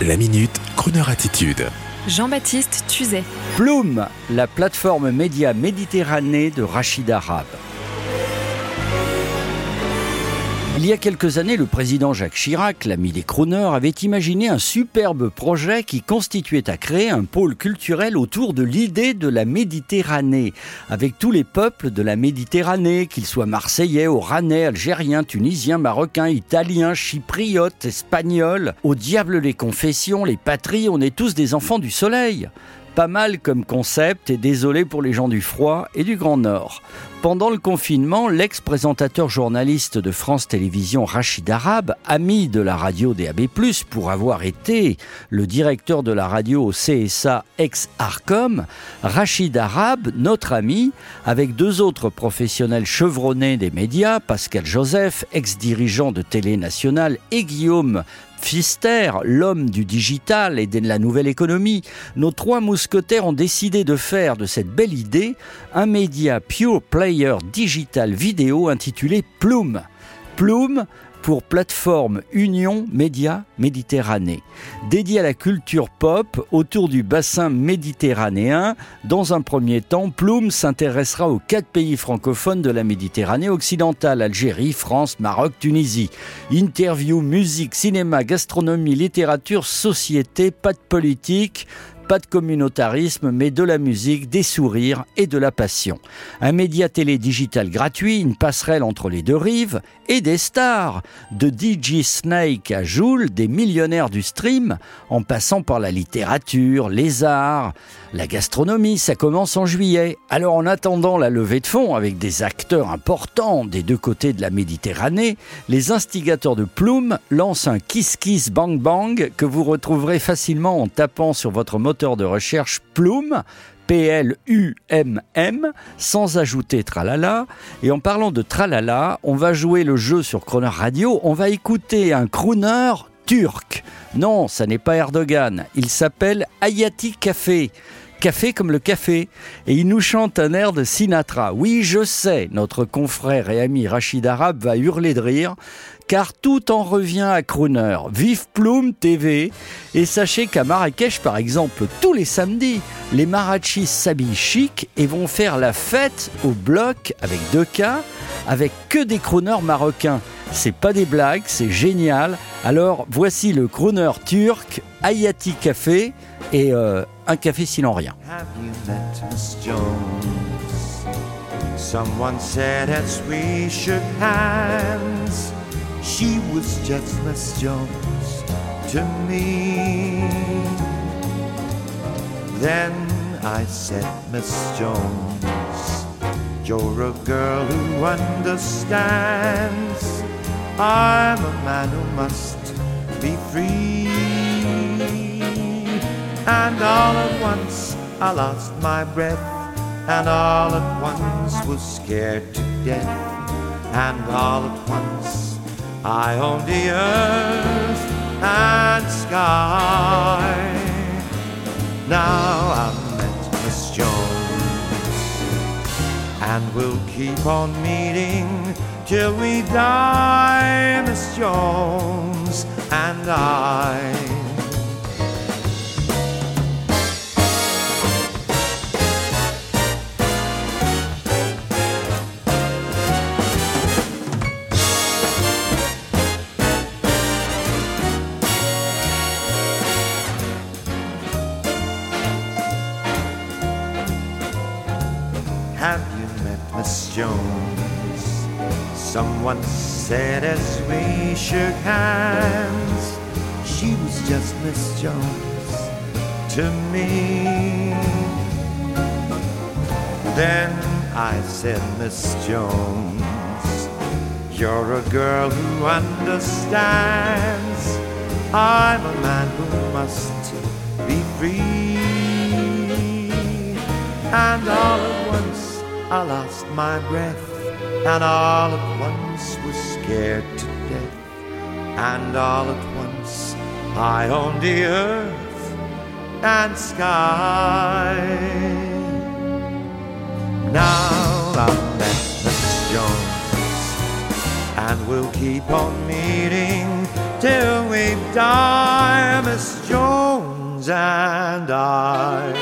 La minute, Kroneur attitude. Jean-Baptiste Tuzet. Bloom, la plateforme média Méditerranée de Rachid Arab. Il y a quelques années, le président Jacques Chirac, l'ami des crooners, avait imaginé un superbe projet qui constituait à créer un pôle culturel autour de l'idée de la Méditerranée, avec tous les peuples de la Méditerranée, qu'ils soient marseillais, oranais, algériens, tunisiens, marocains, italiens, chypriotes, espagnols. Au diable les confessions, les patries, on est tous des enfants du soleil. Pas mal comme concept et désolé pour les gens du froid et du Grand Nord. Pendant le confinement, l'ex-présentateur journaliste de France Télévisions Rachid Arab, ami de la radio DAB+, pour avoir été le directeur de la radio au CSA ex-Arcom, Rachid Arab, notre ami, avec deux autres professionnels chevronnés des médias, Pascal Joseph, ex-dirigeant de Télé Nationale, et Guillaume Fister, l'homme du digital et de la nouvelle économie, nos trois mousquetaires ont décidé de faire de cette belle idée un média pure player digital vidéo intitulé Plume. Plume, pour plateforme Union Média Méditerranée, dédiée à la culture pop autour du bassin méditerranéen. Dans un premier temps, Plume s'intéressera aux quatre pays francophones de la Méditerranée occidentale, Algérie, France, Maroc, Tunisie. Interview, musique, cinéma, gastronomie, littérature, société, pas de politique, pas de communautarisme, mais de la musique, des sourires et de la passion. Un média télé digital gratuit, une passerelle entre les deux rives et des stars. De DJ Snake à Joule, des millionnaires du stream, en passant par la littérature, les arts, la gastronomie, ça commence en juillet. Alors en attendant la levée de fonds avec des acteurs importants des deux côtés de la Méditerranée, les instigateurs de Plume lancent un Kiss Kiss Bang Bang que vous retrouverez facilement en tapant sur votre de recherche Plume, P-L-U-M-M, sans ajouter tralala. Et en parlant de tralala, on va jouer le jeu sur Croner Radio. On va écouter un crooner turc. Non, ça n'est pas Erdogan. Il s'appelle Ayati Café café comme le café. Et il nous chante un air de Sinatra. Oui, je sais, notre confrère et ami Rachid Arab va hurler de rire, car tout en revient à Crooner. Vive Plume TV. Et sachez qu'à Marrakech, par exemple, tous les samedis, les marachis s'habillent chic et vont faire la fête au bloc avec deux cas, avec que des crooners marocains. C'est pas des blagues, c'est génial. Alors voici le crooner turc Ayati Café et euh, un café sinon rien. She was just Miss Jones to me. Then I said, Miss Jones, you're a girl who understands. I'm a man who must be free. And all at once I lost my breath, and all at once was scared to death, and all at once I owned the earth and sky. Now I'm met Miss Jones, and we'll keep on meeting till we die, Miss Jones and I. Jones? Someone said as we shook hands, she was just Miss Jones to me. Then I said, Miss Jones, you're a girl who understands. I'm a man who must be free. And all once I lost my breath, and all at once was scared to death, and all at once I owned the earth and sky. Now I'm met Jones, and we'll keep on meeting till we die, Miss Jones and I.